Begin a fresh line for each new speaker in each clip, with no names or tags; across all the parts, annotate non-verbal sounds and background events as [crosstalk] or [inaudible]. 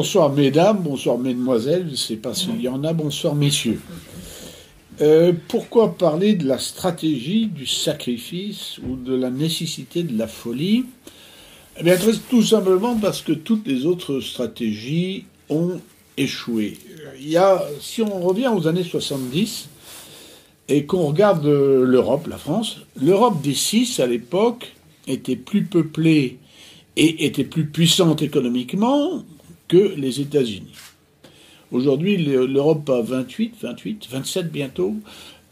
Bonsoir mesdames, bonsoir mesdemoiselles, je ne sais pas s'il y en a, bonsoir messieurs. Euh, pourquoi parler de la stratégie du sacrifice ou de la nécessité de la folie? Eh bien, tout simplement parce que toutes les autres stratégies ont échoué. Il y a, si on revient aux années 70 et qu'on regarde l'Europe, la France, l'Europe des six à l'époque était plus peuplée et était plus puissante économiquement que les États-Unis. Aujourd'hui, l'Europe a 28, 28, 27 bientôt.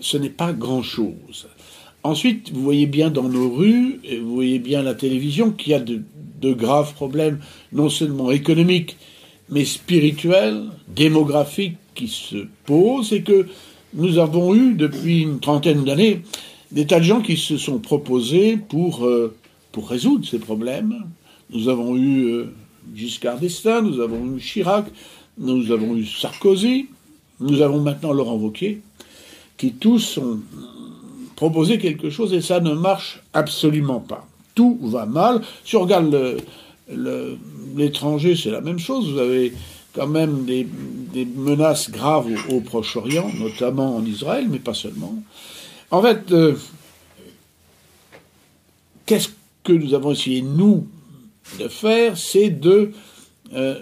Ce n'est pas grand-chose. Ensuite, vous voyez bien dans nos rues, et vous voyez bien la télévision, qu'il y a de, graves problèmes, non seulement économiques, mais spirituels, démographiques qui se posent, et que nous avons eu depuis une trentaine d'années des tas de gens qui se sont proposés pour, euh, pour résoudre ces problèmes. Nous avons eu euh, Giscard d'Estaing, nous avons eu Chirac, nous avons eu Sarkozy, nous avons maintenant Laurent Wauquiez, qui tous ont proposé quelque chose et ça ne marche absolument pas. Tout va mal. Si on regarde l'étranger, c'est la même chose. Vous avez quand même des, menaces graves au, Proche-Orient, notamment en Israël, mais pas seulement. En fait, euh, qu'est-ce que nous avons essayé, nous, de faire, c'est de euh,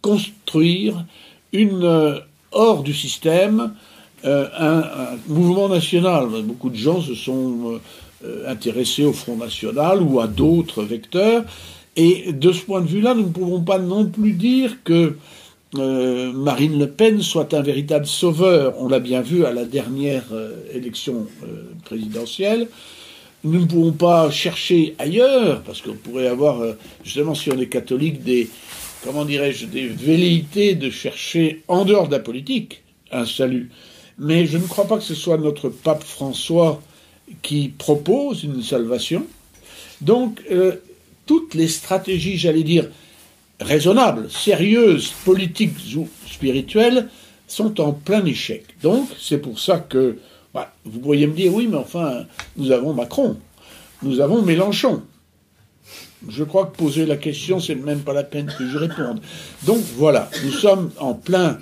construire une, euh, hors du système euh, un, mouvement national. Beaucoup de gens se sont intéressés au Front National ou à d'autres vecteurs. Et de ce point de vue-là, nous ne pouvons pas non plus dire que Marine Le Pen soit un véritable sauveur. On l'a bien vu à la dernière élection présidentielle nous ne pouvons pas chercher ailleurs, parce qu'on pourrait avoir, euh, justement, si on est catholique, des, comment dirais-je, des velléités de chercher en dehors de la politique un salut. Mais je ne crois pas que ce soit notre pape François qui propose une salvation. Donc, euh, toutes les stratégies, j'allais dire, raisonnables, sérieuses, politiques ou spirituelles, sont en plein échec. Donc, c'est pour ça que bah, vous pourriez me dire, oui, mais enfin, nous avons Macron, nous avons Mélenchon. Je crois que poser la question, c'est même pas la peine que je réponde. Donc voilà, nous sommes en plein,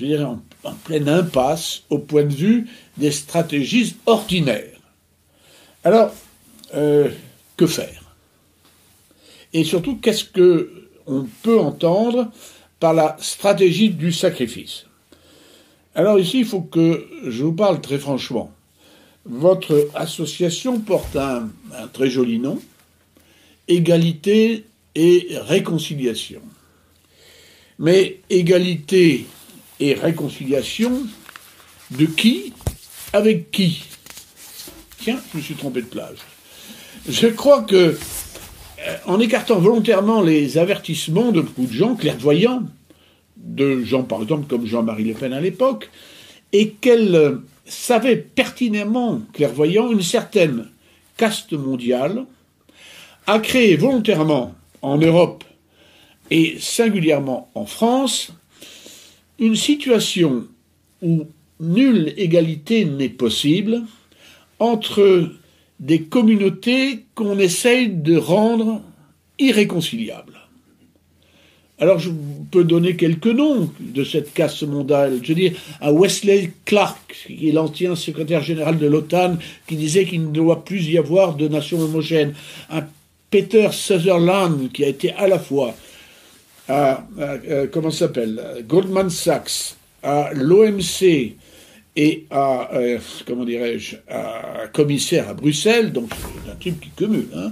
je dirais, en, pleine impasse au point de vue des stratégies ordinaires. Alors, euh, que faire? Et surtout, qu'est-ce que on peut entendre par la stratégie du sacrifice? Alors ici, il faut que je vous parle très franchement. Votre association porte un, très joli nom, égalité et réconciliation. Mais égalité et réconciliation de qui? Avec qui? Tiens, je me suis trompé de plage. Je crois que, euh, en écartant volontairement les avertissements de beaucoup de gens clairvoyants, de gens, par exemple, comme Jean-Marie Le Pen à l'époque, et qu'elle savait pertinemment, clairvoyant, une certaine caste mondiale, a créé volontairement en Europe et singulièrement en France une situation où nulle égalité n'est possible entre des communautés qu'on essaye de rendre irréconciliables. Alors je peux donner quelques noms de cette casse mondiale. Je veux dire, à Wesley Clark, qui est l'ancien secrétaire général de l'OTAN, qui disait qu'il ne doit plus y avoir de nations homogènes. Un Peter Sutherland, qui a été à la fois à, euh, s'appelle, Goldman Sachs, à l'OMC, et à, euh, comment dirais-je, à commissaire à Bruxelles, donc un type qui cumule, hein,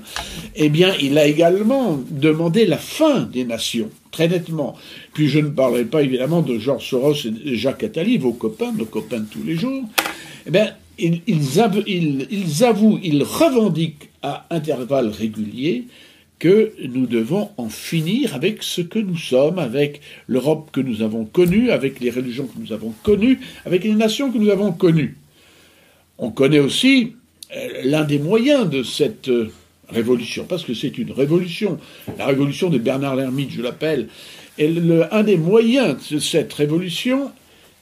eh bien, il a également demandé la fin des nations, très nettement. Puis je ne parlerai pas évidemment de Georges Soros et Jacques Attali, vos copains, nos copains de tous les jours. Eh bien, ils avouent, ils revendiquent à intervalles réguliers que nous devons en finir avec ce que nous sommes, avec l'Europe que nous avons connue, avec les religions que nous avons connues, avec les nations que nous avons connues. On connaît aussi euh, l'un des moyens de cette euh, révolution, parce que c'est une révolution, la révolution de Bernard Lermite, je l'appelle, et le, un des moyens de cette révolution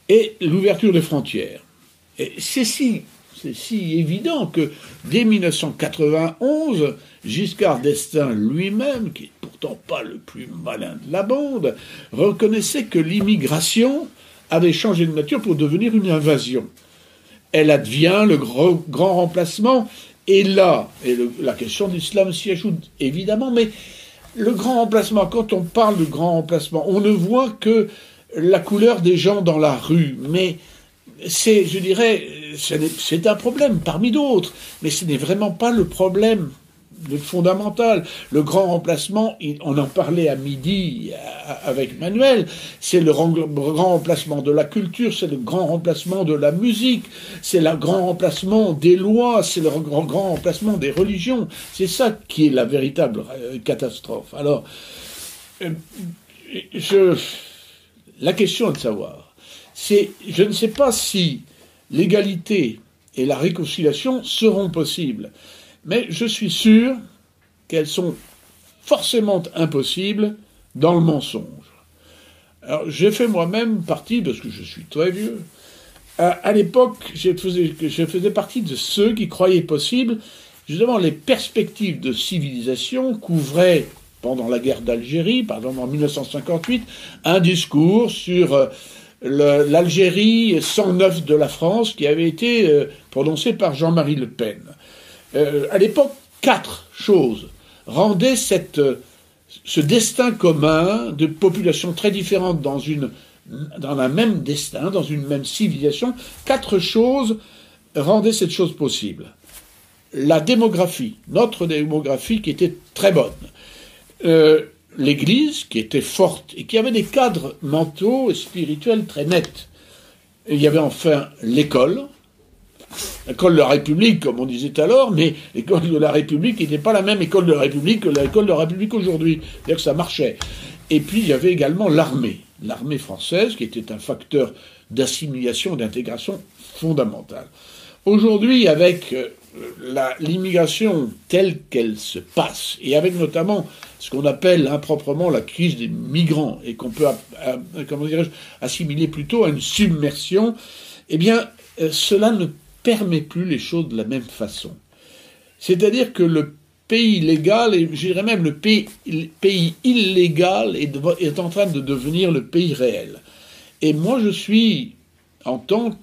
est l'ouverture des frontières. Et c'est si c'est si évident que dès 1991, Giscard d'Estaing lui-même, qui est pourtant pourtant pas le plus malin de la bande, reconnaissait que l'immigration avait changé de nature pour devenir une invasion. Elle advient le grand remplacement, et là, et la question de l'islam s'y ajoute évidemment, mais le grand remplacement, quand on parle de grand remplacement, on ne voit que la couleur des gens dans la rue, mais c'est, je dirais, c'est un problème parmi d'autres, mais ce n'est vraiment pas le problème le fondamental. Le grand remplacement, on en parlait à midi avec Manuel, c'est le grand remplacement de la culture, c'est le grand remplacement de la musique, c'est le grand remplacement des lois, c'est le grand, remplacement des religions. C'est ça qui est la véritable euh, catastrophe. Alors, euh, la question est de savoir, c'est, je ne sais pas si l'égalité et la réconciliation seront possibles, mais je suis sûr qu'elles sont forcément impossibles dans le mensonge. Alors, j'ai fait moi-même partie, parce que je suis très vieux, à, l'époque, je faisais, je faisais partie de ceux qui croyaient possible, justement, les perspectives de civilisation couvraient pendant la guerre d'Algérie, par en 1958, un discours sur euh, l'Algérie 109 de la France qui avait été euh, prononcé par Jean-Marie Le Pen. Euh, à l'époque, quatre choses rendaient cette, ce destin commun de populations très différentes dans, une, dans un même destin, dans une même civilisation. Quatre choses rendaient cette chose possible. La démographie, notre démographie qui était très bonne. Euh, L'Église qui était forte et qui avait des cadres mentaux et spirituels très nets. il y avait enfin l'école, l'école de la République, comme on disait alors, mais l'école de la République n'était pas la même école de la République que l'école de la République aujourd'hui. C'est-à-dire que ça marchait. Et puis il y avait également l'armée, l'armée française, qui était un facteur d'assimilation, d'intégration fondamental. Aujourd'hui, avec euh, l'immigration telle qu'elle se passe, et avec notamment ce qu'on appelle improprement la crise des migrants, et qu'on peut, comment assimiler plutôt à une submersion, eh bien, euh, cela ne permet plus les choses de la même façon. C'est-à-dire que le pays légal, et je dirais même le pays, illégal, est, en train de devenir le pays réel. Et moi, je suis, en tant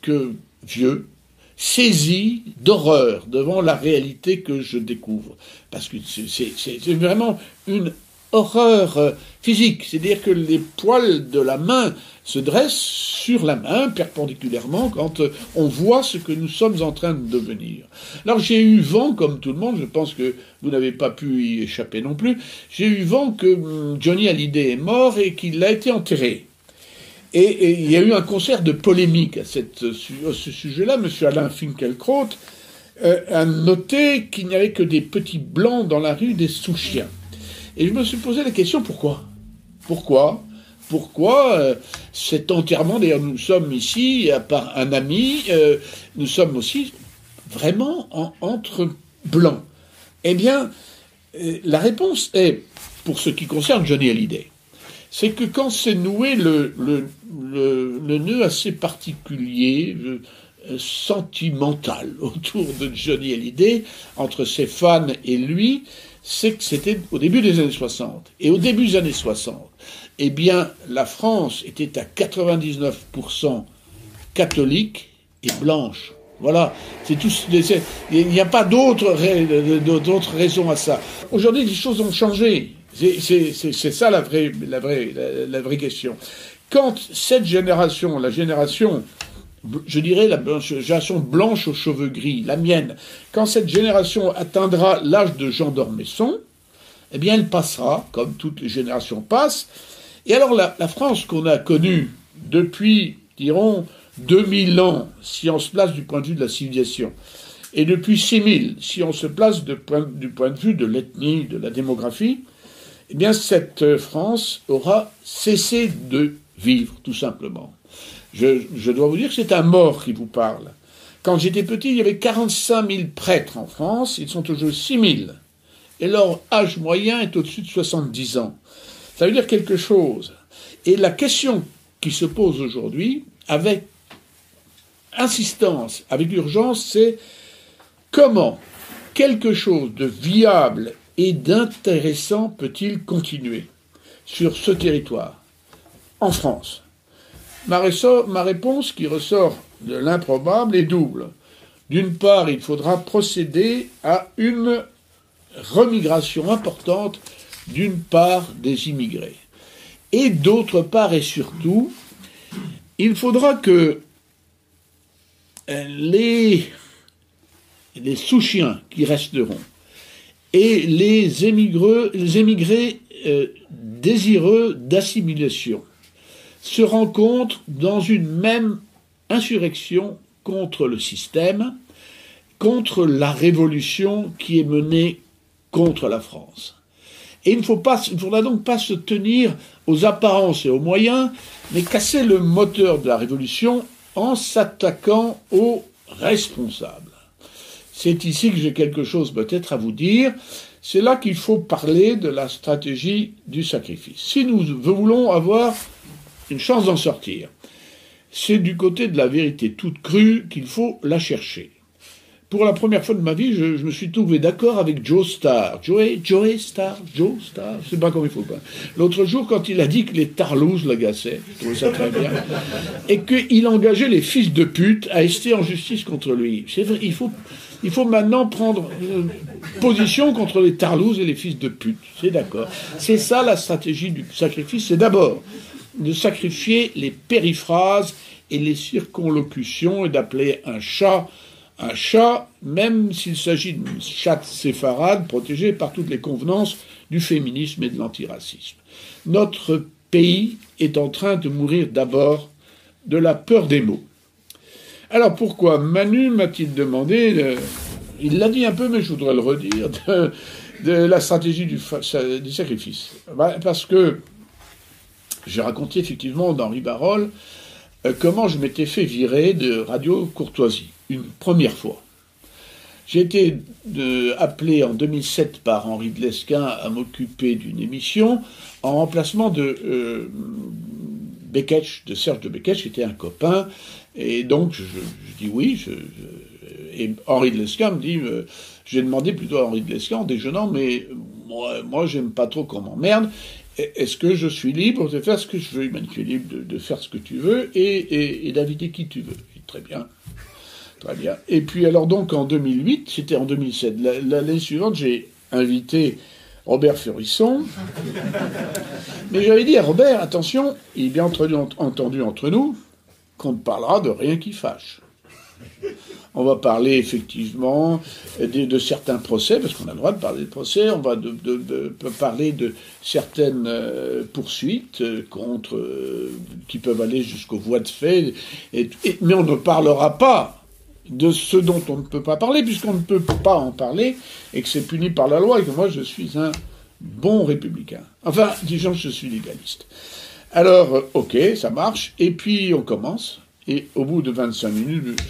que vieux, saisi d'horreur devant la réalité que je découvre. Parce que c'est vraiment une horreur euh, physique, c'est-à-dire que les poils de la main se dressent sur la main perpendiculairement quand euh, on voit ce que nous sommes en train de devenir. Alors j'ai eu vent, comme tout le monde, je pense que vous n'avez pas pu y échapper non plus, j'ai eu vent que hum, Johnny Hallyday est mort et qu'il a été enterré. Et, il y a eu un concert de polémique à, cette, ce sujet-là. Monsieur Alain Finkielkraut euh, a noté qu'il n'y avait que des petits blancs dans la rue, des sous-chiens. Et je me suis posé la question pourquoi? Pourquoi? Pourquoi euh, cet enterrement? D'ailleurs, nous sommes ici, à part un ami, euh, nous sommes aussi vraiment entre blancs. Eh bien, euh, la réponse est, pour ce qui concerne Johnny Hallyday, c'est que quand s'est noué le, le, le, nœud assez particulier, sentimental [laughs] autour de Johnny Hallyday, entre ses fans et lui, c'est que c'était au début des années 60. Et au début des années 60, eh bien, la France était à 99% catholique et blanche. Voilà, c'est tout. Il n'y a pas d'autre raison à ça. Aujourd'hui, les choses ont changé. C'est ça la vraie, la, vraie, la vraie question. Quand cette génération, la génération je dirais la génération blanche aux cheveux gris, la mienne, quand cette génération atteindra l'âge de Jean d'Ormesson, eh bien elle passera, comme toutes les générations passent. Et alors la, France qu'on a connue depuis, dirons, 2000 ans, si on se place du point de vue de la civilisation, et depuis 6000, si on se place du point de vue de l'ethnie, de la démographie, eh bien cette France aura cessé de vivre, tout simplement. Je, dois vous dire que c'est un mort qui vous parle. Quand j'étais petit, il y avait 45 000 prêtres en France, ils sont aujourd'hui 6 000. Et leur âge moyen est au-dessus de 70 ans. Ça veut dire quelque chose. Et la question qui se pose aujourd'hui, avec insistance, avec urgence, c'est comment quelque chose de viable et d'intéressant peut-il continuer sur ce territoire, en France? Ma, réponse qui ressort de l'improbable est double. D'une part, il faudra procéder à une remigration importante d'une part des immigrés. Et d'autre part et surtout, il faudra que les, les sous-chiens qui resteront et les, émigrés euh, désireux d'assimilation se rencontrent dans une même insurrection contre le système, contre la révolution qui est menée contre la France. Et il ne, faudra donc pas se tenir aux apparences et aux moyens, mais casser le moteur de la révolution en s'attaquant aux responsables. C'est ici que j'ai quelque chose peut-être à vous dire. C'est là qu'il faut parler de la stratégie du sacrifice. Si nous voulons avoir une chance d'en sortir, c'est du côté de la vérité toute crue qu'il faut la chercher pour la première fois de ma vie, je, me suis trouvé d'accord avec Joe Starr. Joe, Joe Starr, Joe Starr, je sais pas comment il faut. L'autre jour, quand il a dit que les tarlouses l'agaçaient, je trouvais ça très bien, et qu'il engageait les fils de pute à rester en justice contre lui. C'est vrai, il faut, il faut maintenant prendre position contre les tarlouses et les fils de pute. C'est d'accord. C'est ça la stratégie du sacrifice. C'est d'abord de sacrifier les périphrases et les circonlocutions et d'appeler un chat un chat, même s'il s'agit d'une chatte séfarade protégée par toutes les convenances du féminisme et de l'antiracisme. Notre pays est en train de mourir d'abord de la peur des mots. Alors pourquoi Manu m'a-t-il demandé, euh, il l'a dit un peu, mais je voudrais le redire, [laughs] de, la stratégie du, sacrifice. Bah, parce que j'ai raconté effectivement d'Henri Barol euh, comment je m'étais fait virer de Radio Courtoisie une première fois. J'ai été appelé en 2007 par Henri de Lesquin à m'occuper d'une émission en remplacement de euh, de Serge de Beketch, qui était un copain. Et donc, je, dis oui. et Henri de Lesquin me dit, euh, j'ai demandé plutôt à Henri de Lesquin en déjeunant, mais moi, moi j'aime pas trop qu'on m'emmerde. Est-ce que je suis libre de faire ce que je veux? Il m'a dit, tu es libre de, faire ce que tu veux et, d'inviter qui tu veux. Très bien. Très bien. Et puis alors donc en 2008, c'était en 2007, l'année suivante, j'ai invité Robert Furisson. Mais j'avais dit à Robert, attention, il est bien entendu entre nous qu'on ne parlera de rien qui fâche. On va parler effectivement de, certains procès, parce qu'on a le droit de parler de procès, on va parler de certaines euh, poursuites euh, euh, qui peuvent aller jusqu'aux voies de fait, mais on ne parlera pas de ce dont on ne peut pas parler, puisqu'on ne peut pas en parler, et que c'est puni par la loi, et que moi je suis un bon républicain. Enfin, disons que je suis légaliste. Alors, euh, ok, ça marche, et puis on commence, et au bout de 25 minutes,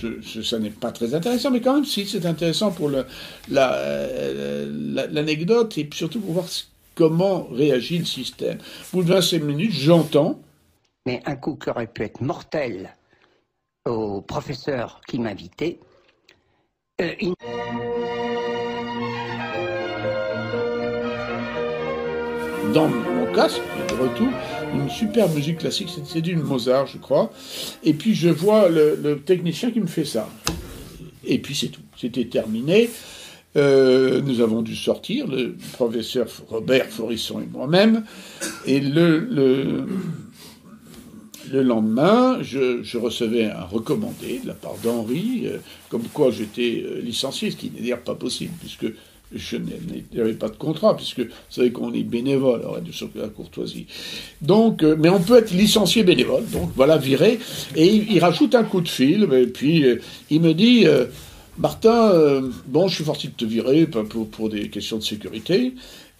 ça n'est pas très intéressant, mais quand même, si, c'est intéressant pour euh, l'anecdote, et surtout pour voir comment réagit le système. Au bout de 25 minutes, j'entends...
Mais un coup qui aurait pu être mortel au professeur qui m'invitait. Euh,
Dans mon casque, de retour, une super musique classique, c'est du Mozart, je crois. Et puis je vois le, technicien qui me fait ça. Et puis c'est tout. C'était terminé. Euh, nous avons dû sortir, le professeur Robert Forisson et moi-même. Et le, le le lendemain, je, recevais un recommandé de la part d'Henri, euh, comme quoi j'étais euh, licencié, ce qui n'est d'ailleurs pas possible, puisque je n'avais pas de contrat, puisque vous savez qu'on est bénévole à Radio la Courtoisie. Donc, euh, mais on peut être licencié bénévole, donc voilà, viré. Et il, rajoute un coup de fil, et puis il me dit, Martin, bon, je suis forcé de te virer pour, des questions de sécurité.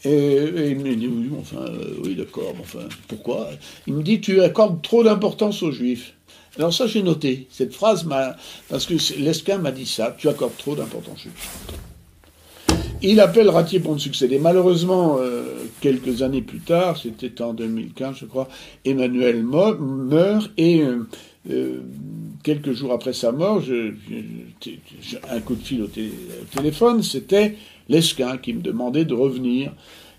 Et, il me dit, oui, euh, d'accord, enfin, pourquoi? Il me dit, tu accordes trop d'importance aux juifs. Alors ça, j'ai noté. Cette phrase. Parce que Lesquin m'a dit ça, tu accordes trop d'importance aux juifs. Il appelle Ratier pour me succéder. Malheureusement, euh, quelques années plus tard, c'était en 2015, je crois, Emmanuel meurt et euh, quelques jours après sa mort, je, un coup de fil au téléphone, c'était Lesquin qui me demandait de revenir.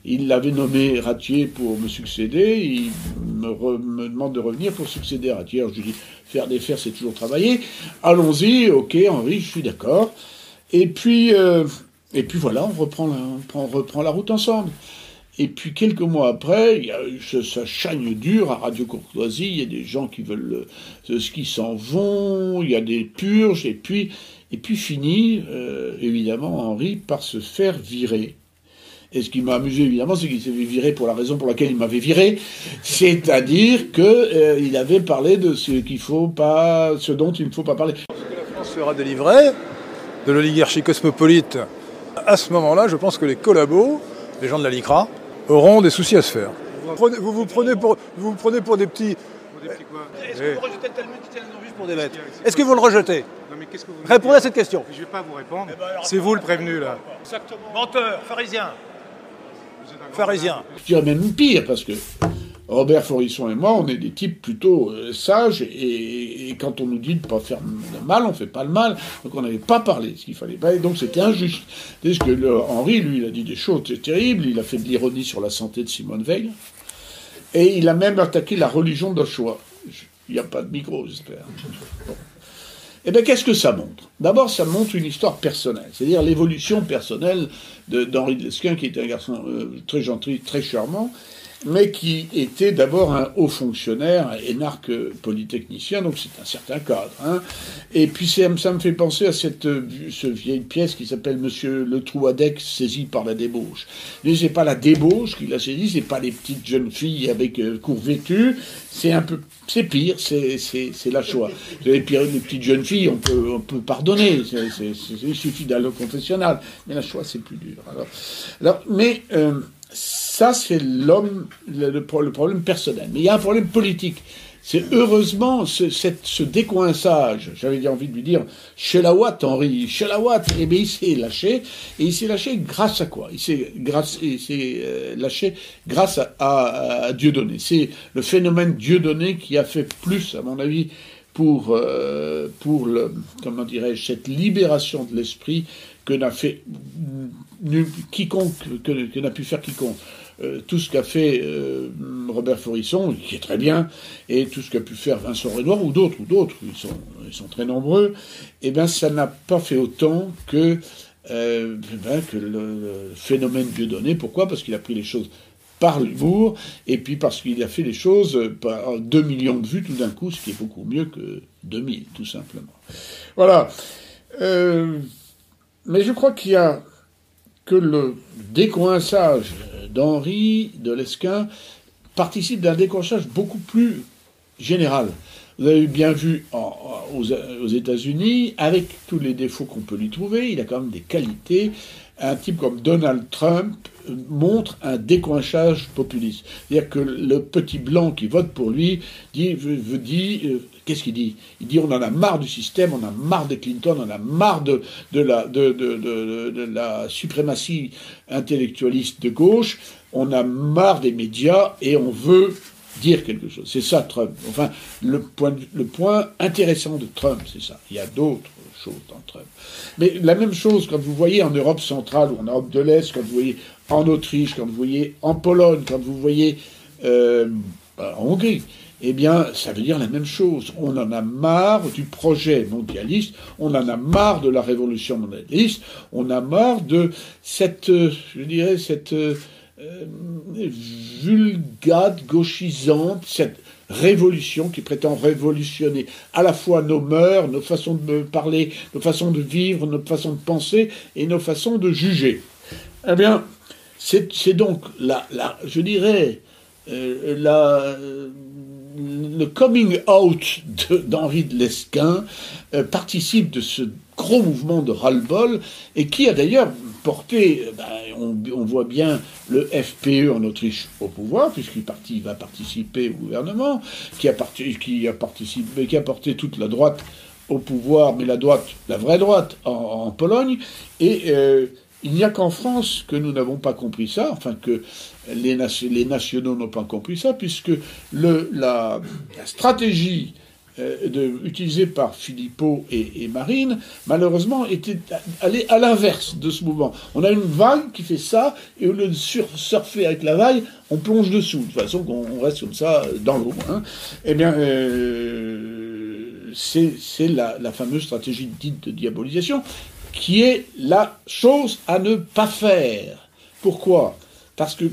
Il l'avait nommé Ratier pour me succéder. Il me, demande de revenir pour succéder à Ratier. Alors je lui dis faire des fers, c'est toujours travailler. Allons-y, ok, Henri, je suis d'accord. Et puis, euh, et puis voilà, on reprend, la, route ensemble. Et puis quelques mois après, ça chagne dur à Radio Courtoisie, il y a des gens qui veulent ce qui s'en vont, il y a des purges, et puis, et puis fini, euh, évidemment, Henri par se faire virer. Et ce qui m'a amusé évidemment, c'est qu'il s'est fait virer pour la raison pour laquelle il m'avait viré, c'est-à-dire qu'il euh, avait parlé de ce qu'il faut pas, ce dont il ne faut pas parler.
Lorsque la France sera délivrée de l'oligarchie cosmopolite, à ce moment-là, je pense que les collabos, les gens de la LICRA, auront des soucis à se faire. Vous vous prenez pour, vous prenez pour des petits. Est-ce que vous rejetez le Talmud qui tient juste pour des bêtes Est-ce que vous le rejetez non, mais qu'est-ce que vous Répondez à cette question.
Je ne vais pas vous répondre. Eh ben c'est vous le prévenu là.
Exactement. Menteur, pharisien. Pharisien.
Je dirais même pire parce que Robert Forisson et moi, on est des types plutôt euh, sages, et, quand on nous dit de ne pas faire le mal, on ne fait pas le mal. Donc on n'avait pas parlé ce qu'il fallait pas, et donc c'était injuste. ce que Henri, lui, il a dit des choses terribles, il a fait de l'ironie sur la santé de Simone Veil, et il a même attaqué la religion d'Oshawa. Il n'y a pas de micro, j'espère. Eh bien, qu'est-ce que ça montre? D'abord, ça montre une histoire personnelle, c'est-à-dire l'évolution personnelle d'Henri de qui était un garçon euh, très gentil, très charmant, mais qui était d'abord un haut fonctionnaire, un énarque polytechnicien, donc c'est un certain cadre. Hein. Et puis ça me fait penser à cette, vieille pièce qui s'appelle Monsieur le Trouadec saisi par la débauche. Mais c'est pas la débauche qui l'a saisi, c'est pas les petites jeunes filles avec euh, c'est un peu, c'est pire, c'est la choix. Les, pires, les petites jeunes filles, on peut, on peut pardonner, il suffit d'aller au confessionnal, mais la choix c'est plus dur. Alors, alors mais euh, ça, c'est l'homme, le, problème personnel. Mais il y a un problème politique. C'est heureusement ce, ce décoinçage, j'avais envie de lui dire, chez la Watt, Henri, chez la et eh bien il s'est lâché, et il s'est lâché grâce à quoi? Il s'est euh, lâché grâce à, à, à Dieudonné. C'est le phénomène Dieudonné qui a fait plus, à mon avis, pour, euh, pour le, comment dirais-je, cette libération de l'esprit que n'a fait quiconque, que, n'a pu faire quiconque. Euh, tout ce qu'a fait euh, Robert Forisson, qui est très bien, et tout ce qu'a pu faire Vincent Renoir ou d'autres, ou d'autres, ils sont, ils sont très nombreux, eh bien, ça n'a pas fait autant que, euh, ben, que le, phénomène Dieudonné. Pourquoi? Parce qu'il a pris les choses par l'humour, et puis parce qu'il a fait les choses par 2 millions de vues tout d'un coup, ce qui est beaucoup mieux que 2000, tout simplement. Voilà. Mais je crois qu'il y a que le décoinçage d'Henri de Lesquin participe d'un décoinçage beaucoup plus général. Vous avez bien vu aux, États-Unis, avec tous les défauts qu'on peut lui trouver, il a quand même des qualités. Un type comme Donald Trump montre un décoinçage populiste. C'est-à-dire que le petit blanc qui vote pour lui dit, dit euh, qu'est-ce qu'il dit? Il dit on en a marre du système, on a marre de Clinton, on a marre de, la suprématie intellectualiste de gauche, on a marre des médias et on veut dire quelque chose. C'est ça Trump. Enfin, le point, le point intéressant de Trump, c'est ça. Il y a d'autres choses dans Trump. Mais la même chose quand vous voyez en Europe centrale ou en Europe de l'Est, quand vous voyez en Autriche, quand vous voyez en Pologne, quand vous voyez euh, en Hongrie, eh bien, ça veut dire la même chose. On en a marre du projet mondialiste, on en a marre de la révolution mondialiste, on a marre de cette, euh, je dirais, cette euh, vulgate gauchisante, cette révolution qui prétend révolutionner à la fois nos mœurs, nos façons de parler, nos façons de vivre, nos façons de penser et nos façons de juger. Eh bien, c'est donc la, je dirais, euh, la, le coming out d'Henri de, Lesquin euh, participe de ce gros mouvement de ras-le-bol et qui a d'ailleurs porté, ben, on, voit bien le FPE en Autriche au pouvoir, puisqu'il va participer au gouvernement, qui a, porté toute la droite au pouvoir, mais la droite, la vraie droite, en, Pologne, et euh, il n'y a qu'en France que nous n'avons pas compris ça, enfin que les, nationaux n'ont pas compris ça, puisque la, stratégie euh, de, utilisé par Philippot et, Marine, malheureusement, était allé à l'inverse de ce mouvement. On a une vague qui fait ça, et au lieu de surfer avec la vague, on plonge dessous, de façon qu'on reste comme ça dans l'eau. Hein. Eh bien, euh, c'est la, la, fameuse stratégie dite de diabolisation, qui est la chose à ne pas faire. Pourquoi? Parce que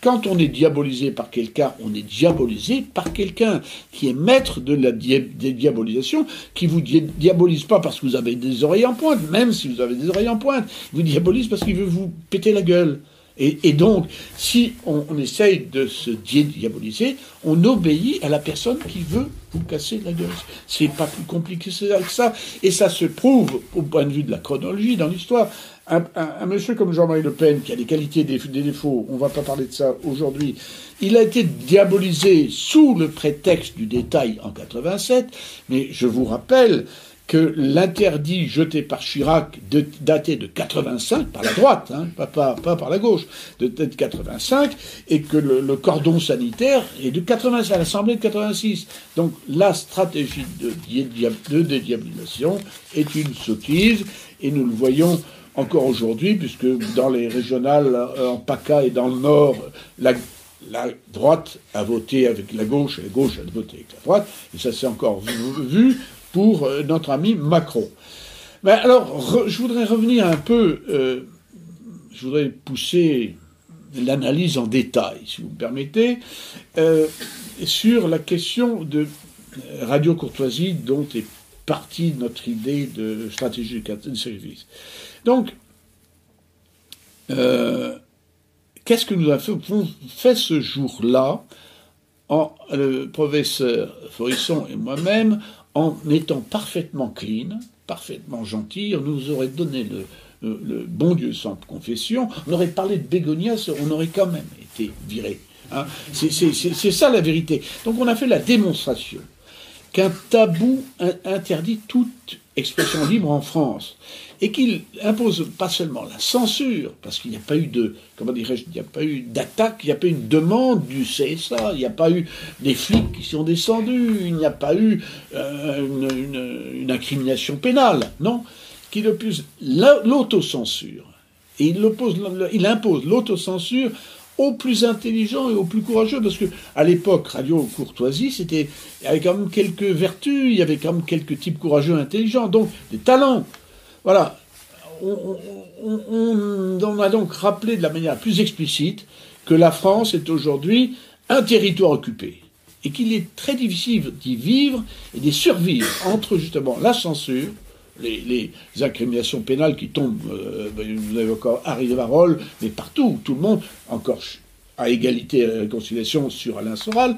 quand on est diabolisé par quelqu'un, on est diabolisé par quelqu'un qui est maître de la diabolisation, qui vous diabolise pas parce que vous avez des oreilles en pointe, même si vous avez des oreilles en pointe, vous diabolise parce qu'il veut vous péter la gueule. Et, donc, si on, essaye de se diaboliser, on obéit à la personne qui veut vous casser la gueule. C'est pas plus compliqué que ça. Et ça se prouve, au point de vue de la chronologie dans l'histoire, un, monsieur comme Jean-Marie Le Pen, qui a des qualités et des, défauts, on va pas parler de ça aujourd'hui, il a été diabolisé sous le prétexte du détail en 87, mais je vous rappelle que l'interdit jeté par Chirac, de, daté de 85, par la droite, hein, pas, par la gauche, de, de 85, et que le, cordon sanitaire est de 86, à l'Assemblée de 86. Donc la stratégie de, de dédiabolisation est une sottise, et nous le voyons encore aujourd'hui, puisque dans les régionales euh, en PACA et dans le Nord, la, droite a voté avec la gauche la gauche a voté avec la droite, et ça s'est encore vu, pour euh, notre ami Macron. Mais alors, je voudrais revenir un peu, euh, je voudrais pousser l'analyse en détail, si vous me permettez, sur la question de Radio Courtoisie dont est partie notre idée de stratégie de service. Donc, euh, qu'est-ce que nous avons fait? Ce jour-là, le professeur Forisson et moi-même, en étant parfaitement clean, parfaitement gentil, on nous aurait donné le, bon Dieu sans confession, on aurait parlé de bégonias, on aurait quand même été viré. Hein. C'est ça la vérité. Donc on a fait la démonstration qu'un tabou interdit toute expression libre en France et qu'il impose pas seulement la censure, parce qu'il n'y a pas eu de, comment dirais-je, il n'y a pas eu d'attaque, il n'y a pas eu une demande du CSA, il n'y a pas eu des flics qui sont descendus, il n'y a pas eu euh, une, incrimination pénale, non, qu'il oppose l'autocensure. Et il, oppose, il impose l'autocensure aux plus intelligents et aux plus courageux, parce que à l'époque, Radio Courtoisie, c'était, il avait quand même quelques vertus, il y avait quand même quelques types courageux, intelligents, donc des talents. Voilà. On, a donc rappelé de la manière plus explicite que la France est aujourd'hui un territoire occupé et qu'il est très difficile d'y vivre et d'y survivre entre justement la censure, les, incriminations pénales qui tombent, euh, ben, vous avez encore Harry Varol, mais partout, tout le monde, encore à égalité à réconciliation sur Alain Soral,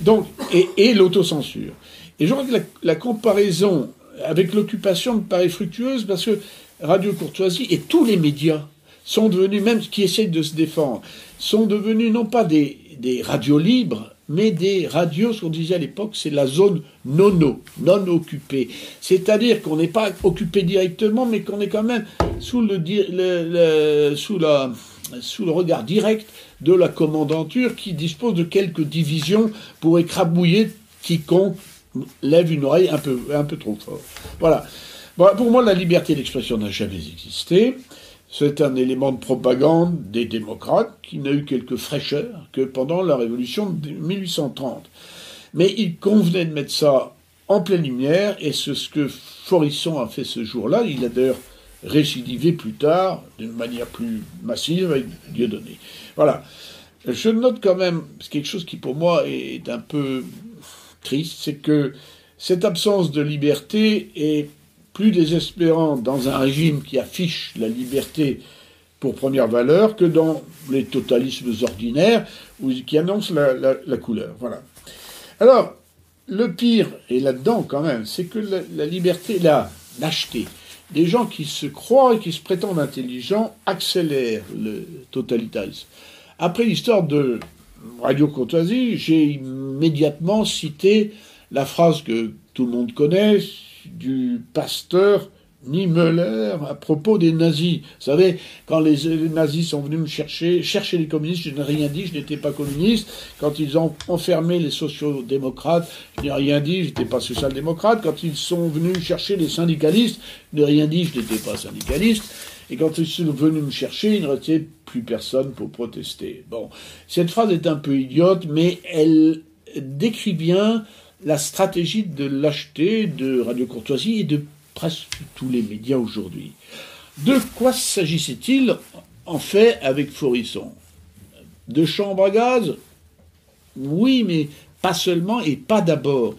donc, et, l'autocensure. Et je crois que la comparaison avec l'occupation me paraît fructueuse parce que Radio Courtoisie et tous les médias sont devenus, même qui essayent de se défendre, sont devenus non pas des radios libres, mais des radios, ce qu'on disait à l'époque, c'est la zone nono, non occupée. C'est-à-dire qu'on n'est pas occupé directement, mais qu'on est quand même sous le, regard direct de la commandanture qui dispose de quelques divisions pour écrabouiller quiconque lève une oreille un peu, un peu trop fort. Voilà. pour moi, la liberté d'expression n'a jamais existé. C'est un élément de propagande des démocrates qui n'a eu quelque fraîcheur que pendant la révolution de 1830. Mais il convenait de mettre ça en pleine lumière, et c'est ce que Forisson a fait ce jour-là. Il a d'ailleurs récidivé plus tard, d'une manière plus massive, avec Dieudonné. Voilà. Je note quand même quelque chose qui pour moi est un peu triste, c'est que cette absence de liberté est plus désespérante dans un régime qui affiche la liberté pour première valeur que dans les totalismes ordinaires ou qui annoncent la, couleur. Voilà. Alors, le pire, et là-dedans quand même, c'est que la, liberté, la lâcheté, des gens qui se croient et qui se prétendent intelligents accélèrent le totalitarisme. Après l'histoire de Radio Courtoisie, j'ai immédiatement cité la phrase que tout le monde connaît du pasteur ni Müller à propos des nazis. Vous savez, quand les, nazis sont venus me chercher, chercher les communistes, je n'ai rien dit, je n'étais pas communiste. Quand ils ont enfermé les sociaux-démocrates, je n'ai rien dit, je n'étais pas social-démocrate. Quand ils sont venus chercher les syndicalistes, je n'ai rien dit, je n'étais pas syndicaliste. Et quand ils sont venus me chercher, il ne restait plus personne pour protester. Bon, cette phrase est un peu idiote, mais elle décrit bien la stratégie de lâcheté de Radio Courtoisie et de presque tous les médias aujourd'hui. De quoi s'agissait-il en fait avec Forisson? De chambre à gaz? Oui, mais pas seulement et pas d'abord.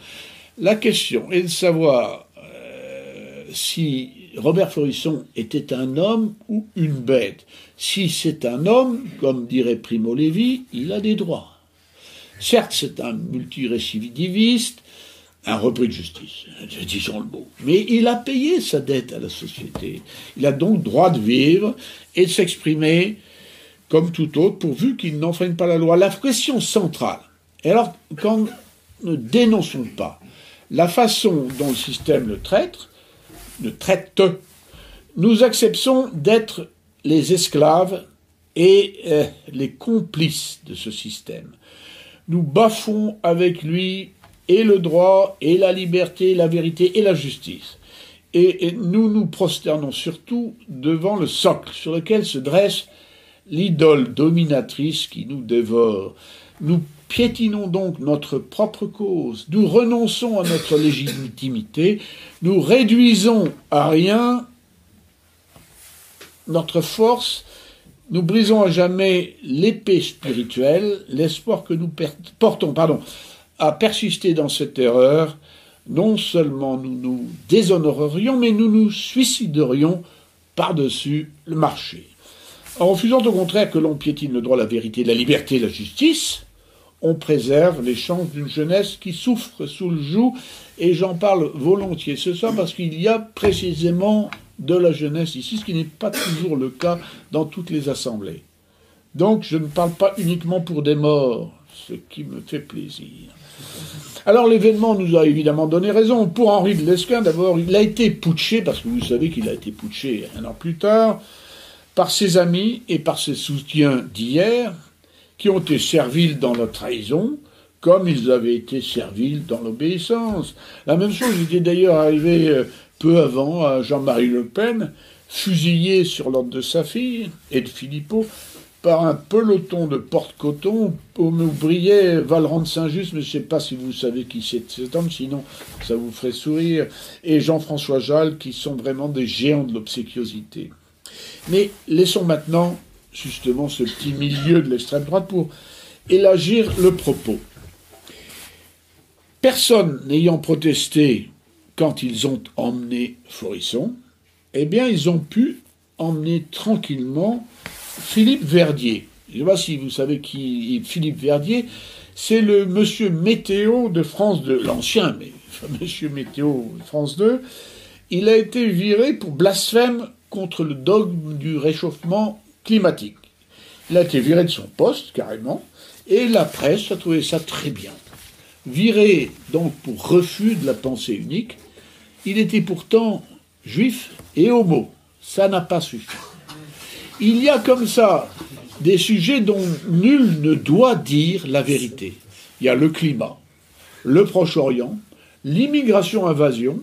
La question est de savoir euh, si Robert Forisson était un homme ou une bête. Si c'est un homme, comme dirait Primo Levi, il a des droits. Certes, c'est un multirécidiviste, un repris de justice, disons le mot. Mais il a payé sa dette à la société. Il a donc droit de vivre et de s'exprimer comme tout autre, pourvu qu'il n'enfreigne pas la loi. La question centrale, et alors quand nous ne dénonçons pas la façon dont le système le traite, le traite, nous acceptons d'être les esclaves et euh, les complices de ce système. Nous bafons avec lui et le droit, et la liberté, la vérité, et la justice. Et, nous nous prosternons surtout devant le socle sur lequel se dresse l'idole dominatrice qui nous dévore. Nous piétinons donc notre propre cause, nous renonçons à notre légitimité, nous réduisons à rien notre force, nous brisons à jamais l'épée spirituelle, l'espoir que nous portons, à persister dans cette erreur, non seulement nous nous déshonorerions, mais nous nous suiciderions par-dessus le marché. En refusant au contraire que l'on piétine le droit, la vérité, la liberté, la justice, on préserve les chances d'une jeunesse qui souffre sous le joug, et j'en parle volontiers ce soir parce qu'il y a précisément de la jeunesse ici, ce qui n'est pas toujours le cas dans toutes les assemblées. Donc je ne parle pas uniquement pour des morts, ce qui me fait plaisir. Alors l'événement nous a évidemment donné raison. Pour Henri de Lesquin, d'abord, il a été putché, parce que vous savez qu'il a été putché un an plus tard, par ses amis et par ses soutiens d'hier, qui ont été serviles dans la trahison, comme ils avaient été serviles dans l'obéissance. La même chose était d'ailleurs arrivée euh, peu avant Jean-Marie Le Pen, fusillé sur l'ordre de sa fille et de Philippot, par un peloton de porte-coton où brillait Valrand Saint-Just, mais je ne sais pas si vous savez qui c'est cet homme, sinon ça vous ferait sourire, et Jean-François Jal, qui sont vraiment des géants de l'obséquiosité. Mais laissons maintenant justement ce petit milieu de l'extrême droite pour élargir le propos. Personne n'ayant protesté quand ils ont emmené Forisson, eh bien ils ont pu emmener tranquillement Philippe Verdier. Je ne sais pas si vous savez qui est Philippe Verdier. C'est le monsieur météo de France 2, l'ancien mais, [laughs] monsieur météo de France 2. Il a été viré pour blasphème contre le dogme du réchauffement climatique. Il a été viré de son poste, carrément, et la presse a trouvé ça très bien. Viré donc pour refus de la pensée unique, il était pourtant juif et homo. Ça n'a pas suffi. Il y a comme ça des sujets dont nul ne doit dire la vérité. Il y a le climat, le Proche-Orient, l'immigration-invasion,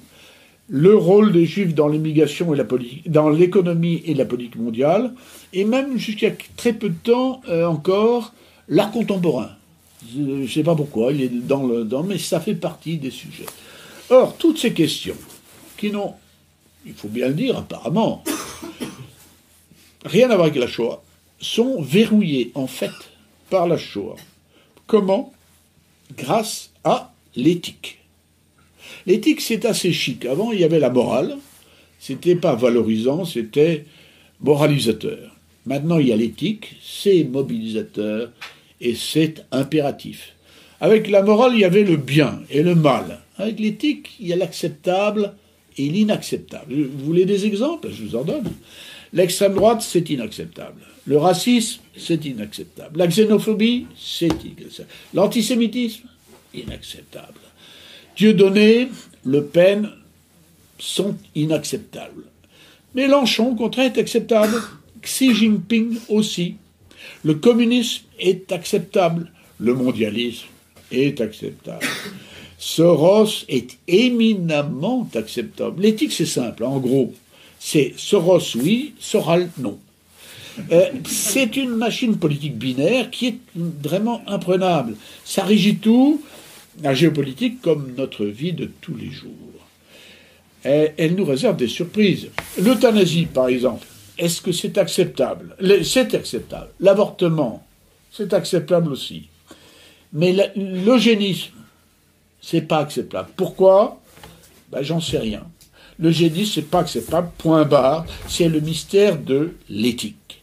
le rôle des Juifs dans l'immigration et la dans l'économie et la politique mondiale, et même jusqu'à très peu de temps euh, encore, l'art contemporain. Je ne sais pas pourquoi, il est dans le dans, mais ça fait partie des sujets. Or, toutes ces questions, qui n'ont, il faut bien le dire apparemment, rien à voir avec la Shoah, sont verrouillés en fait par la Shoah. Comment? Grâce à l'éthique. L'éthique, c'est assez chic. Avant, il y avait la morale. C'était pas valorisant, c'était moralisateur. Maintenant, il y a l'éthique, c'est mobilisateur et c'est impératif. Avec la morale, il y avait le bien et le mal. Avec l'éthique, il y a l'acceptable et l'inacceptable. Vous voulez des exemples? Je vous en donne. L'extrême droite, c'est inacceptable. Le racisme, c'est inacceptable. La xénophobie, c'est inacceptable. L'antisémitisme, inacceptable. Dieu donné, Le Pen, sont inacceptables. Mélenchon, au contraire, est acceptable. Xi Jinping aussi. Le communisme est acceptable. Le mondialisme est acceptable. Soros est éminemment acceptable. L'éthique, c'est simple, en gros. C'est Soros, oui, Soral, non. Euh, c'est une machine politique binaire qui est vraiment imprenable. Ça régit tout, la géopolitique comme notre vie de tous les jours. Elle, nous réserve des surprises. L'euthanasie, par exemple, est-ce que c'est acceptable? C'est acceptable. L'avortement, c'est acceptable aussi. Mais l'eugénisme, c'est pas acceptable. Pourquoi? Ben, J'en sais rien. L'eugénisme, c'est pas acceptable, point barre. C'est le mystère de l'éthique.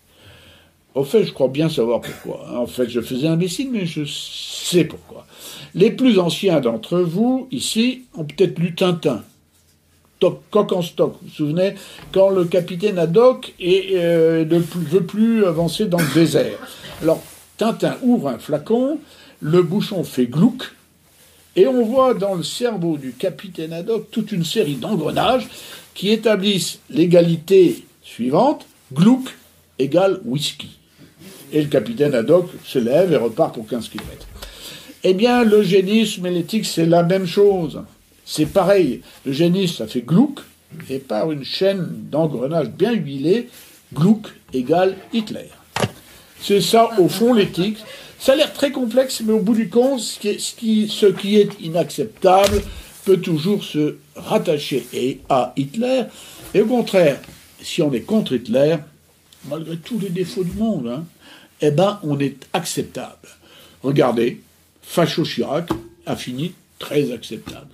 Au fait, je crois bien savoir pourquoi. En fait, je faisais imbécile, mais je sais pourquoi. Les plus anciens d'entre vous, ici, ont peut-être lu Tintin. Coq en stock. Vous vous souvenez? Quand le capitaine Haddock euh, ne veut plus avancer dans le désert. Alors Tintin ouvre un flacon, le bouchon fait glouc, et on voit dans le cerveau du capitaine Haddock toute une série d'engrenages qui établissent l'égalité suivante glouc égale whisky. Et le capitaine Haddock se lève et repart pour 15 km. Eh bien, l'eugénisme et l'éthique, c'est la même chose. C'est pareil. L'eugénisme, ça fait glouc, et par une chaîne d'engrenages bien huilée, glouc égale Hitler. C'est ça, au fond, l'éthique. Ça a l'air très complexe, mais au bout du compte, ce qui, est inacceptable peut toujours se rattacher à Hitler. Et au contraire, si on est contre Hitler, malgré tous les défauts du monde, hein, eh ben, on est acceptable. Regardez, Facho Chirac a fini très acceptable.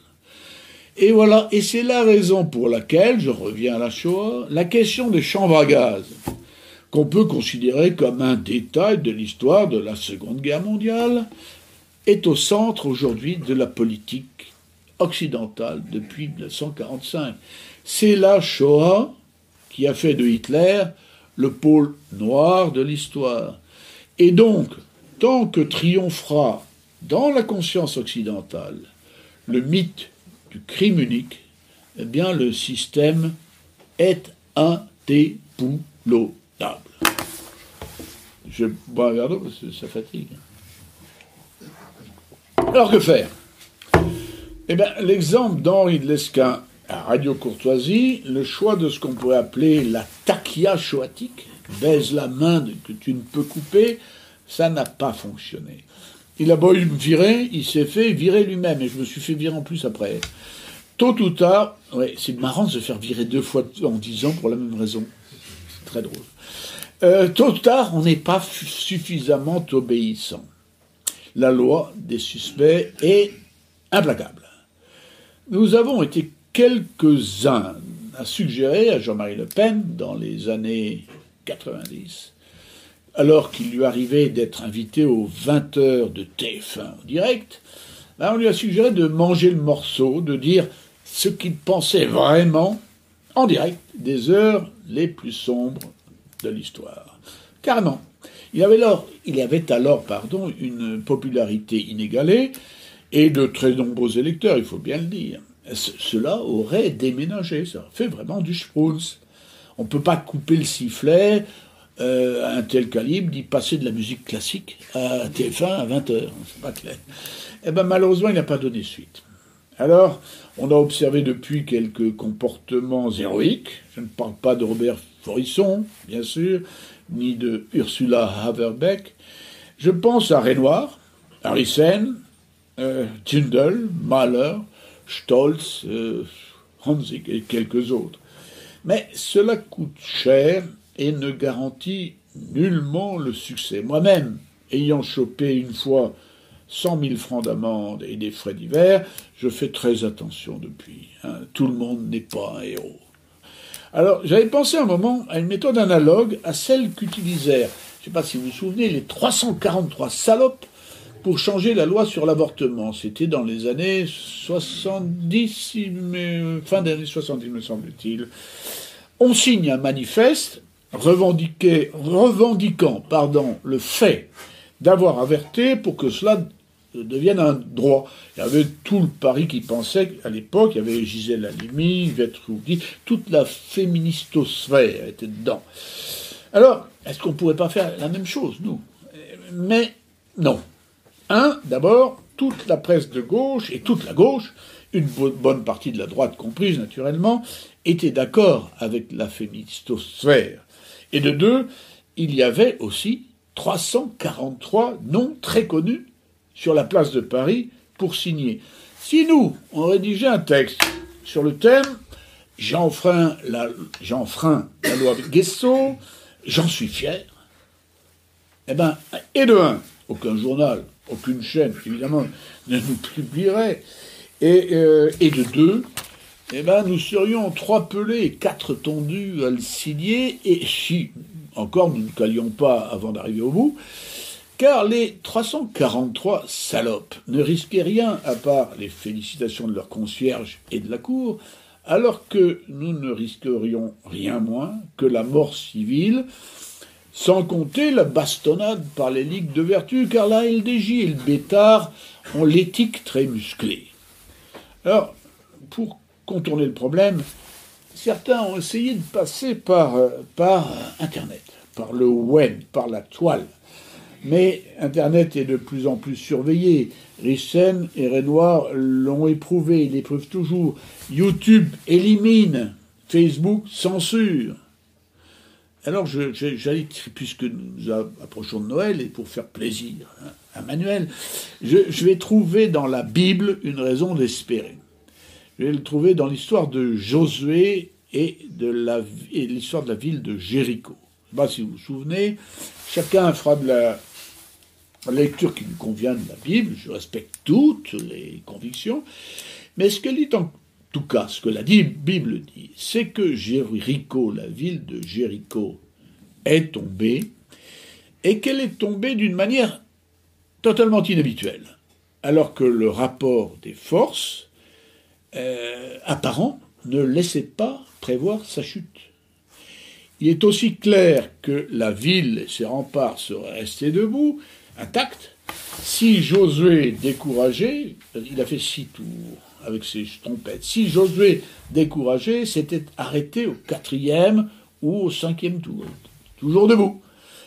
Et voilà, et c'est la raison pour laquelle, je reviens à la Shoah, la question des chambres à gaz, qu'on peut considérer comme un détail de l'histoire de la Seconde Guerre mondiale, est au centre aujourd'hui de la politique occidentale depuis 1945. C'est la Shoah qui a fait de Hitler le pôle noir de l'histoire. Et donc, tant que triomphera dans la conscience occidentale le mythe du crime unique, eh bien le système est indéboulonnable. Je bois un verre d'eau parce que ça fatigue. Alors que faire? Eh bien, l'exemple d'Henri de Lesquin à Radio Courtoisie, le choix de ce qu'on pourrait appeler la taquia choatique, baise la main que tu ne peux couper, ça n'a pas fonctionné. Il a beau me virer, il s'est fait virer lui-même, et je me suis fait virer en plus après. Tôt ou tard, ouais, c'est marrant de se faire virer deux fois en dix ans pour la même raison. C'est très drôle. Euh, tôt ou tard, on n'est pas suffisamment obéissant. La loi des suspects est implacable. Nous avons été quelques-uns à suggérer à Jean-Marie Le Pen, dans les années 90, alors qu'il lui arrivait d'être invité aux 20 heures de TF1 en direct, ben, on lui a suggéré de manger le morceau, de dire ce qu'il pensait vraiment en direct des heures les plus sombres de l'histoire. Carrément. Il avait il avait alors pardon, une popularité inégalée et de très nombreux électeurs, il faut bien le dire. cela aurait déménagé, ça fait vraiment du Spruns. On ne peut pas couper le sifflet, euh, un tel calibre d'y passer de la musique classique à TF1 à 20h. C'est. Eh ben, malheureusement, il n'a pas donné suite. Alors, on a observé depuis quelques comportements héroïques. Je ne parle pas de Robert Forisson, bien sûr, ni de Ursula Haverbeck. Je pense à Renoir, Harrison, euh, Tindall, Mahler, Stolz, euh, Hanzig et quelques autres. Mais cela coûte cher et ne garantit nullement le succès. Moi-même, ayant chopé une fois cent mille francs d'amende et des frais divers, je fais très attention depuis. Hein. Tout le monde n'est pas un héros. Alors, j'avais pensé un moment à une méthode analogue à celle qu'utilisèrent, je ne sais pas si vous vous souvenez, les 343 salopes pour changer la loi sur l'avortement. C'était dans les années 70, fin des années 70, me semble-t-il. On signe un manifeste revendiquant pardon, le fait d'avoir averti pour que cela devienne un droit. Il y avait tout le Paris qui pensait, à l'époque, il y avait Gisèle Halimi, Roudy, toute la féministosphère était dedans. Alors, est-ce qu'on ne pourrait pas faire la même chose, nous? Mais non. Un, d'abord, toute la presse de gauche et toute la gauche, une bonne partie de la droite comprise naturellement, était d'accord avec la féministosphère. Et de deux, il y avait aussi 343 noms très connus sur la place de Paris pour signer. Si nous, on rédigeait un texte sur le thème J'enfreins la, j'enfreins la loi j'en suis fier, eh ben, et de un, aucun journal, aucune chaîne, évidemment, ne nous publierait, et, euh, de deux, eh ben, nous serions trois pelés quatre tondus à le signer, et si encore nous ne calions pas avant d'arriver au bout, car les 343 salopes ne risquaient rien à part les félicitations de leurs concierges et de la cour, alors que nous ne risquerions rien moins que la mort civile, sans compter la bastonnade par les ligues de vertu, car la LDJ et le Bétard ont l'éthique très musclée. Alors, pour contourner le problème, certains ont essayé de passer par, euh, par Internet, par le web, par la toile. Mais Internet est de plus en plus surveillé. Rissen et Renoir l'ont éprouvé, ils l'éprouvent toujours. YouTube élimine, Facebook censure. Alors, puisque nous approchons de Noël, et pour faire plaisir à Manuel, je, je vais trouver dans la Bible une raison d'espérer. Je vais le trouver dans l'histoire de Josué et de l'histoire de la ville de Jéricho. Je ne sais pas si vous vous souvenez, chacun fera de la lecture qui lui convient de la Bible, je respecte toutes les convictions, mais ce que dit en tout cas, ce que la Bible dit, c'est que Jéricho, la ville de Jéricho, est tombée, et qu'elle est tombée d'une manière totalement inhabituelle, alors que le rapport des forces euh, apparent ne laissait pas prévoir sa chute. Il est aussi clair que la ville et ses remparts seraient restés debout, intacts, si Josué découragé, il a fait six tours avec ses trompettes, si Josué découragé s'était arrêté au quatrième ou au cinquième tour, toujours debout.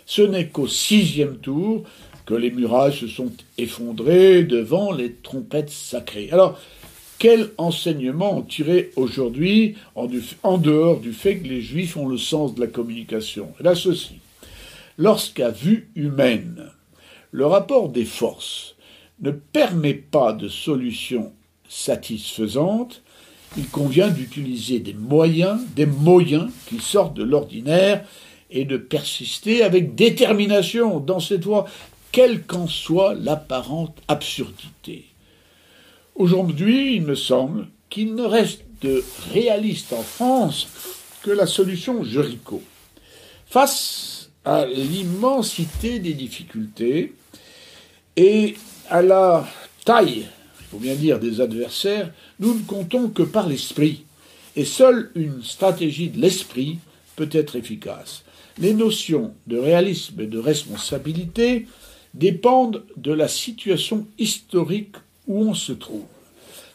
Ce n'est qu'au sixième tour que les murailles se sont effondrées devant les trompettes sacrées. Alors, quel enseignement tirer aujourd'hui en, dehors du fait que les Juifs ont le sens de la communication? Là, ceci. Lorsqu'à vue humaine, le rapport des forces ne permet pas de solution satisfaisante, il convient d'utiliser des moyens, des moyens qui sortent de l'ordinaire et de persister avec détermination dans cette voie, quelle qu'en soit l'apparente absurdité. Aujourd'hui, il me semble qu'il ne reste de réaliste en France que la solution Jericho. Face à l'immensité des difficultés et à la taille, il faut bien dire, des adversaires, nous ne comptons que par l'esprit. Et seule une stratégie de l'esprit peut être efficace. Les notions de réalisme et de responsabilité dépendent de la situation historique où on se trouve.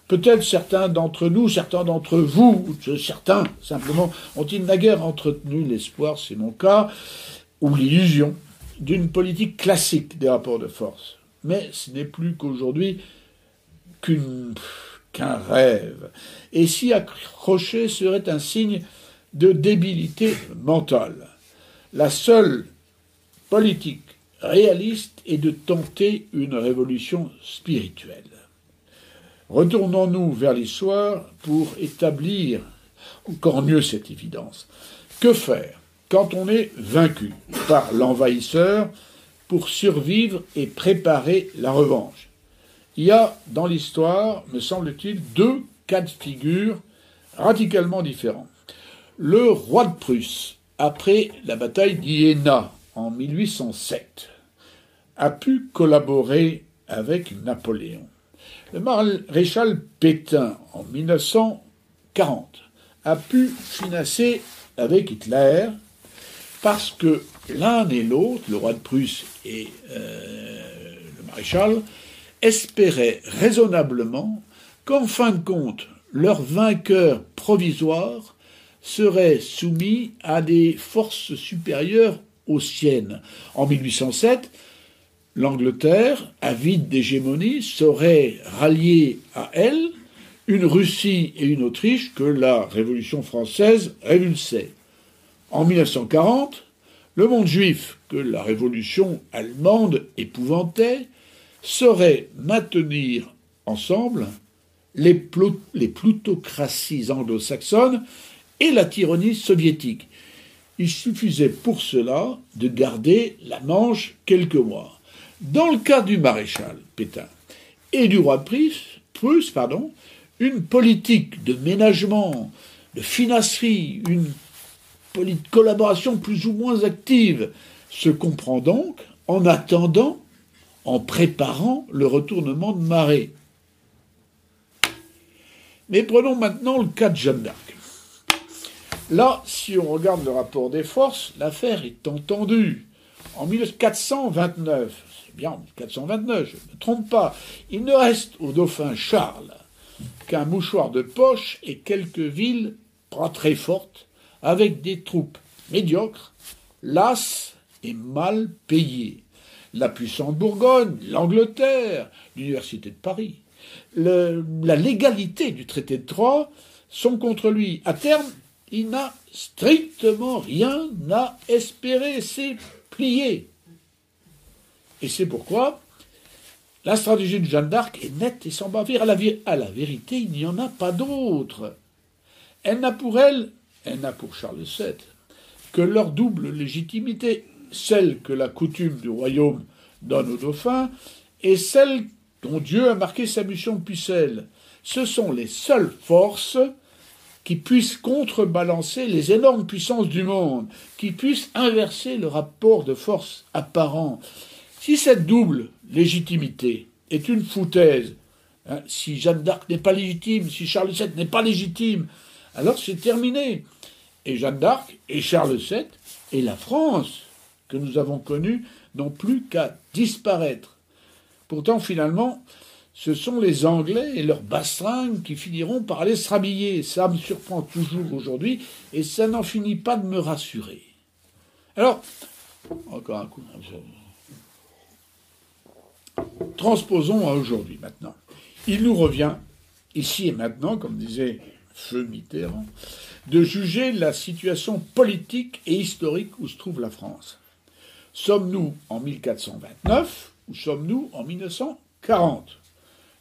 Peut-être certains d'entre nous, certains d'entre vous, certains simplement, ont-ils naguère entretenu l'espoir, c'est mon cas, ou l'illusion, d'une politique classique des rapports de force. Mais ce n'est plus qu'aujourd'hui qu'un rêve. Et s'y accrocher serait un signe de débilité mentale. La seule politique réaliste est de tenter une révolution spirituelle. Retournons-nous vers l'histoire pour établir encore mieux cette évidence. Que faire quand on est vaincu par l'envahisseur pour survivre et préparer la revanche Il y a dans l'histoire, me semble-t-il, deux cas de figure radicalement différents. Le roi de Prusse, après la bataille d'Iéna en 1807, a pu collaborer avec Napoléon. Le maréchal Pétain, en 1940, a pu financer avec Hitler parce que l'un et l'autre, le roi de Prusse et euh, le maréchal, espéraient raisonnablement qu'en fin de compte, leur vainqueur provisoire serait soumis à des forces supérieures aux siennes. En 1807, l'Angleterre, avide d'hégémonie, serait ralliée à elle une Russie et une Autriche que la Révolution française révulsait. En 1940, le monde juif, que la Révolution allemande épouvantait, saurait maintenir ensemble les, plutocraties anglo-saxonnes et la tyrannie soviétique. Il suffisait pour cela de garder la Manche quelques mois. Dans le cas du maréchal Pétain et du roi Prusse, pardon, une politique de ménagement, de finasserie, une collaboration plus ou moins active se comprend donc en attendant, en préparant le retournement de marée. Mais prenons maintenant le cas de Jeanne d'Arc. Là, si on regarde le rapport des forces, l'affaire est entendue. En 1429, c'est bien 1429, je ne me trompe pas, il ne reste au dauphin Charles qu'un mouchoir de poche et quelques villes pas très fortes, avec des troupes médiocres, lasses et mal payées. La puissante Bourgogne, l'Angleterre, l'Université de Paris. la légalité du traité de Troyes sont contre lui. À terme, il n'a strictement rien à espérer, c'est plié. Et c'est pourquoi la stratégie de Jeanne d'Arc est nette et sans bavure. À la, à la vérité, il n'y en a pas d'autre. Elle n'a pour elle, elle n'a pour Charles VII, que leur double légitimité, celle que la coutume du royaume donne au dauphin, et celle dont Dieu a marqué sa mission de pucelle. Ce sont les seules forces qui puisse contrebalancer les énormes puissances du monde, qui puisse inverser le rapport de force apparent. Si cette double légitimité est une foutaise, hein, si Jeanne d'Arc n'est pas légitime, si Charles VII n'est pas légitime, alors c'est terminé. Et Jeanne d'Arc et Charles VII et la France que nous avons connue n'ont plus qu'à disparaître. Pourtant, finalement, ce sont les Anglais et leurs bastringues qui finiront par aller se rhabiller. Ça me surprend toujours aujourd'hui et ça n'en finit pas de me rassurer. Alors, encore un coup. Transposons à aujourd'hui maintenant. Il nous revient, ici et maintenant, comme disait Feu Mitterrand, de juger la situation politique et historique où se trouve la France. Sommes-nous en 1429 ou sommes-nous en 1940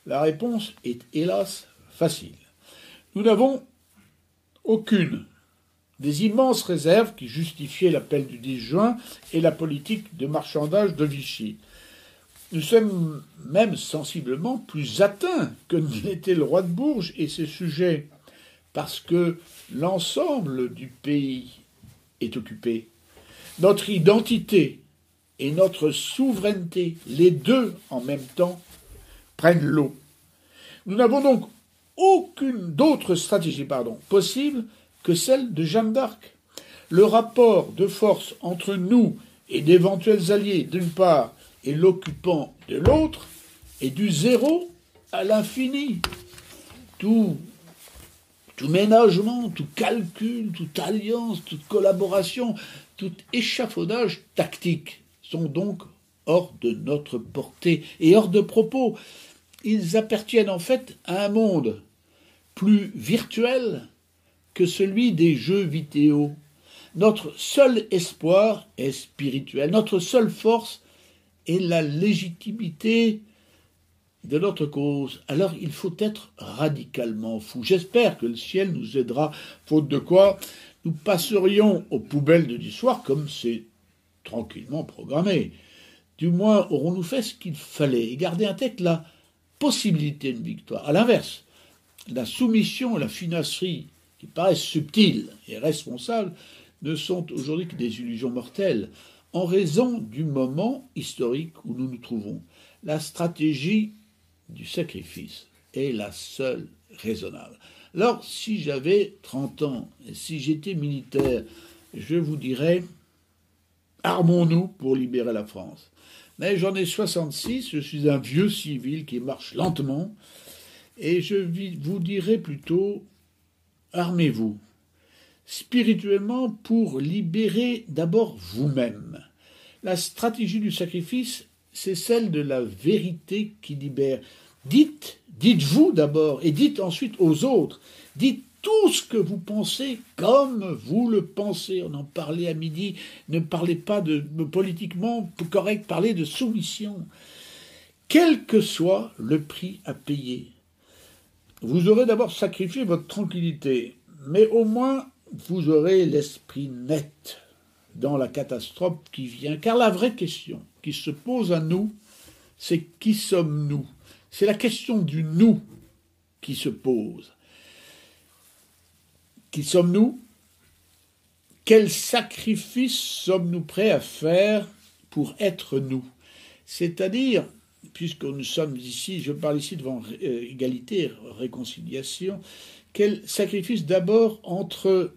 la réponse est hélas facile. Nous n'avons aucune des immenses réserves qui justifiaient l'appel du 10 juin et la politique de marchandage de Vichy. Nous sommes même sensiblement plus atteints que [laughs] n'était le roi de Bourges et ses sujets, parce que l'ensemble du pays est occupé. Notre identité et notre souveraineté, les deux en même temps, prennent l'eau. Nous n'avons donc aucune d'autre stratégie possible que celle de Jeanne d'Arc. Le rapport de force entre nous et d'éventuels alliés d'une part et l'occupant de l'autre est du zéro à l'infini. Tout, tout ménagement, tout calcul, toute alliance, toute collaboration, tout échafaudage tactique sont donc hors de notre portée et hors de propos ils appartiennent en fait à un monde plus virtuel que celui des jeux vidéo. Notre seul espoir est spirituel, notre seule force est la légitimité de notre cause. Alors il faut être radicalement fou. J'espère que le ciel nous aidera, faute de quoi nous passerions aux poubelles de l'histoire comme c'est tranquillement programmé. Du moins aurons-nous fait ce qu'il fallait et gardé un tête là possibilité de victoire. À l'inverse, la soumission et la finasserie, qui paraissent subtiles et responsables, ne sont aujourd'hui que des illusions mortelles, en raison du moment historique où nous nous trouvons. La stratégie du sacrifice est la seule raisonnable. Alors, si j'avais 30 ans si j'étais militaire, je vous dirais, armons-nous pour libérer la France. Mais j'en ai 66, je suis un vieux civil qui marche lentement, et je vous dirais plutôt armez-vous spirituellement pour libérer d'abord vous-même. La stratégie du sacrifice, c'est celle de la vérité qui libère. Dites, dites-vous d'abord, et dites ensuite aux autres. Dites tout ce que vous pensez comme vous le pensez. On en parlait à midi. Ne parlez pas de, politiquement correct, parlez de soumission. Quel que soit le prix à payer, vous aurez d'abord sacrifié votre tranquillité, mais au moins vous aurez l'esprit net dans la catastrophe qui vient. Car la vraie question qui se pose à nous, c'est qui sommes-nous? C'est la question du nous qui se pose. Qui sommes-nous? Quel sacrifice sommes-nous prêts à faire pour être nous? C'est-à-dire, puisque nous sommes ici, je parle ici devant euh, égalité, réconciliation, quel sacrifice d'abord entre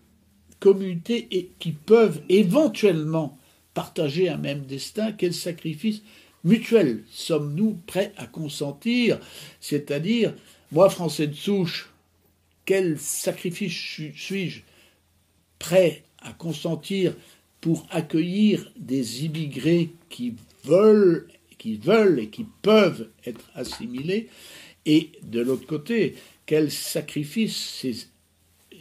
communautés qui peuvent éventuellement partager un même destin, quel sacrifice mutuel. Sommes-nous prêts à consentir? C'est-à-dire, moi, français de souche, quel sacrifice suis-je prêt à consentir pour accueillir des immigrés qui veulent, qui veulent et qui peuvent être assimilés? Et de l'autre côté, quel sacrifice ces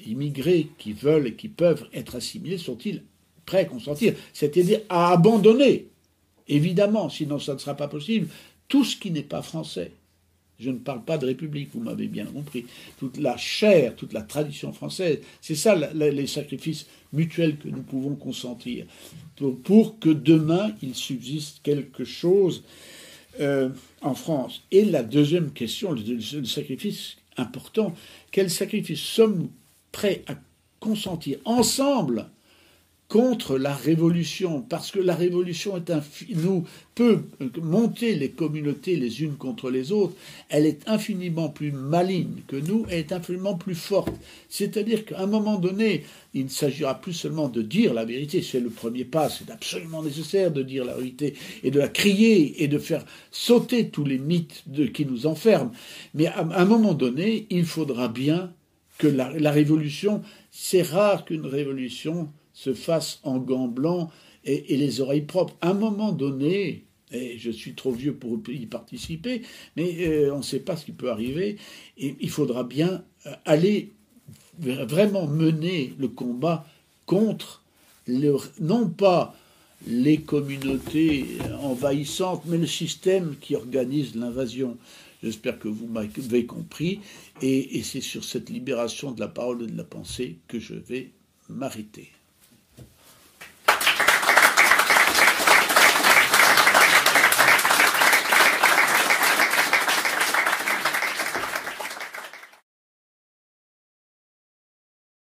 immigrés qui veulent et qui peuvent être assimilés sont-ils prêts à consentir? C'est-à-dire à abandonner, évidemment, sinon ça ne sera pas possible, tout ce qui n'est pas français. Je ne parle pas de République, vous m'avez bien compris. Toute la chair, toute la tradition française, c'est ça les sacrifices mutuels que nous pouvons consentir pour, que demain il subsiste quelque chose euh, en France. Et la deuxième question, le, le sacrifice important, quel sacrifice sommes-nous prêts à consentir ensemble contre la révolution, parce que la révolution est nous peut monter les communautés les unes contre les autres, elle est infiniment plus maligne que nous, elle est infiniment plus forte. C'est-à-dire qu'à un moment donné, il ne s'agira plus seulement de dire la vérité, c'est le premier pas, c'est absolument nécessaire de dire la vérité et de la crier et de faire sauter tous les mythes qui nous enferment. Mais à un moment donné, il faudra bien que la, révolution, c'est rare qu'une révolution se fasse en gants blancs et, les oreilles propres. À un moment donné, et je suis trop vieux pour y participer, mais euh, on ne sait pas ce qui peut arriver, il faudra bien euh, aller vraiment mener le combat contre non pas les communautés envahissantes, mais le système qui organise l'invasion. J'espère que vous m'avez compris. Et c'est sur cette libération de la parole et de la pensée que je vais m'arrêter.